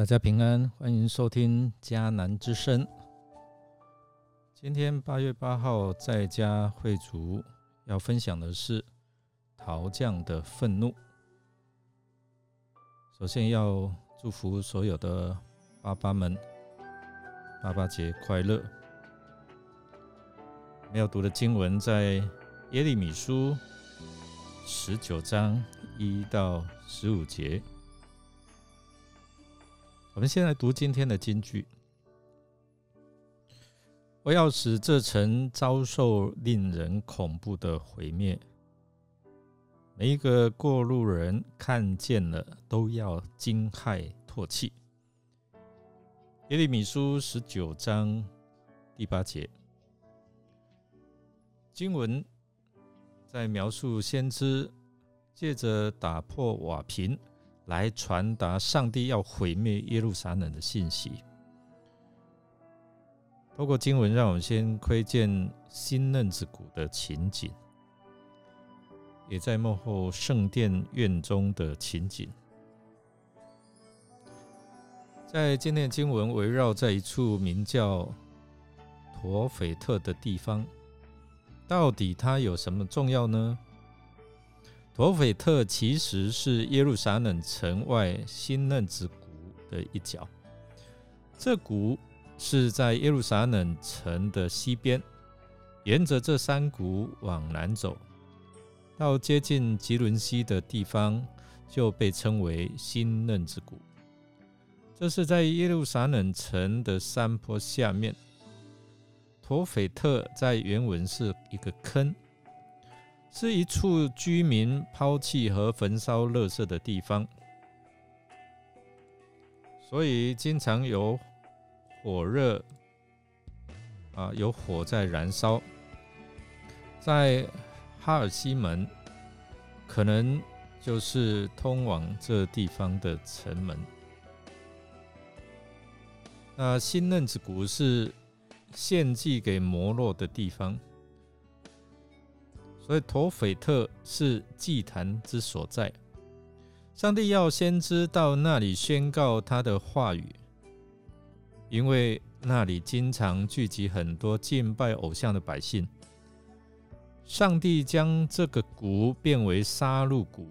大家平安，欢迎收听迦南之声。今天八月八号在家会主要分享的是陶匠的愤怒。首先要祝福所有的爸爸们，爸爸节快乐。没有读的经文在耶利米书十九章一到十五节。我们先来读今天的金句：“我要使这城遭受令人恐怖的毁灭，每一个过路人看见了都要惊骇唾弃。”耶利米书十九章第八节，经文在描述先知借着打破瓦瓶。来传达上帝要毁灭耶路撒冷的信息。透过经文，让我们先窥见新嫩子谷的情景，也在幕后圣殿院中的情景。在今天经文围绕在一处名叫陀斐特的地方，到底它有什么重要呢？陀斐特其实是耶路撒冷城外新嫩子谷的一角。这谷是在耶路撒冷城的西边，沿着这山谷往南走，到接近吉伦西的地方，就被称为新嫩子谷。这是在耶路撒冷城的山坡下面。陀斐特在原文是一个坑。是一处居民抛弃和焚烧垃圾的地方，所以经常有火热啊，有火在燃烧。在哈尔西门，可能就是通往这地方的城门。那新嫩子谷是献祭给摩洛的地方。所以，陀斐特是祭坛之所在。上帝要先知到那里宣告他的话语，因为那里经常聚集很多敬拜偶像的百姓。上帝将这个谷变为杀戮谷，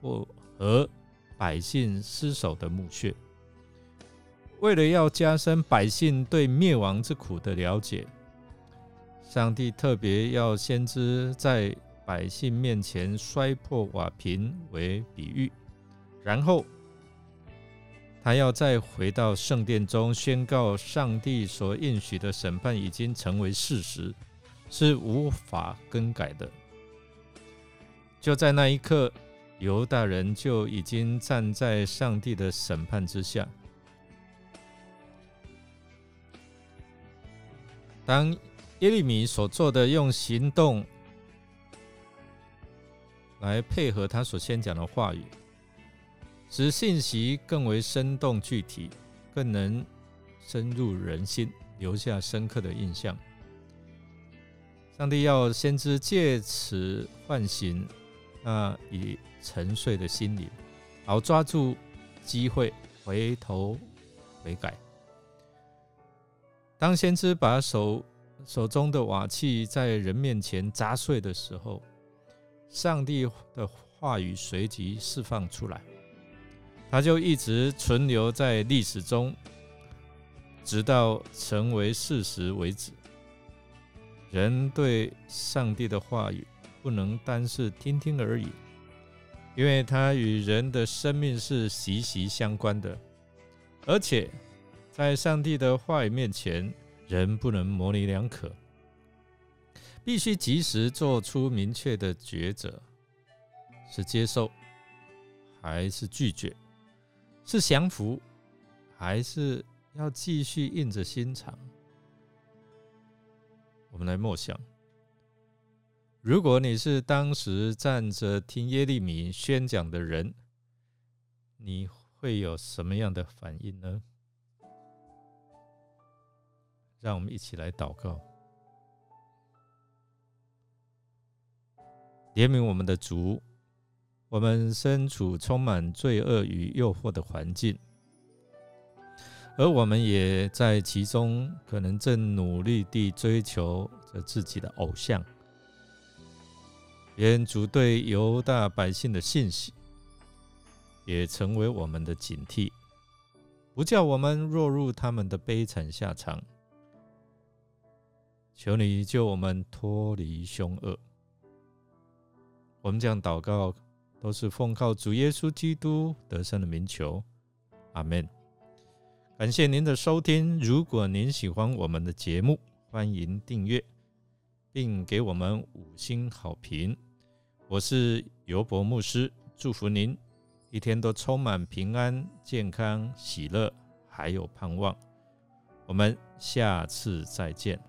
或和百姓失守的墓穴，为了要加深百姓对灭亡之苦的了解。上帝特别要先知在百姓面前摔破瓦瓶为比喻，然后他要再回到圣殿中宣告上帝所应许的审判已经成为事实，是无法更改的。就在那一刻，犹大人就已经站在上帝的审判之下。当耶利米所做的，用行动来配合他所先讲的话语，使信息更为生动具体，更能深入人心，留下深刻的印象。上帝要先知借此唤醒那已沉睡的心灵，好抓住机会回头悔改。当先知把手。手中的瓦器在人面前砸碎的时候，上帝的话语随即释放出来，它就一直存留在历史中，直到成为事实为止。人对上帝的话语不能单是听听而已，因为它与人的生命是息息相关的，而且在上帝的话语面前。人不能模棱两可，必须及时做出明确的抉择：是接受还是拒绝？是降服还是要继续硬着心肠？我们来默想：如果你是当时站着听耶利米宣讲的人，你会有什么样的反应呢？让我们一起来祷告，怜悯我们的主。我们身处充满罪恶与诱惑的环境，而我们也在其中，可能正努力地追求着自己的偶像。愿主对犹大百姓的信息，也成为我们的警惕，不叫我们落入他们的悲惨下场。求你救我们脱离凶恶。我们这样祷告，都是奉靠主耶稣基督得胜的名求。阿门。感谢您的收听。如果您喜欢我们的节目，欢迎订阅，并给我们五星好评。我是尤伯牧师，祝福您一天都充满平安、健康、喜乐，还有盼望。我们下次再见。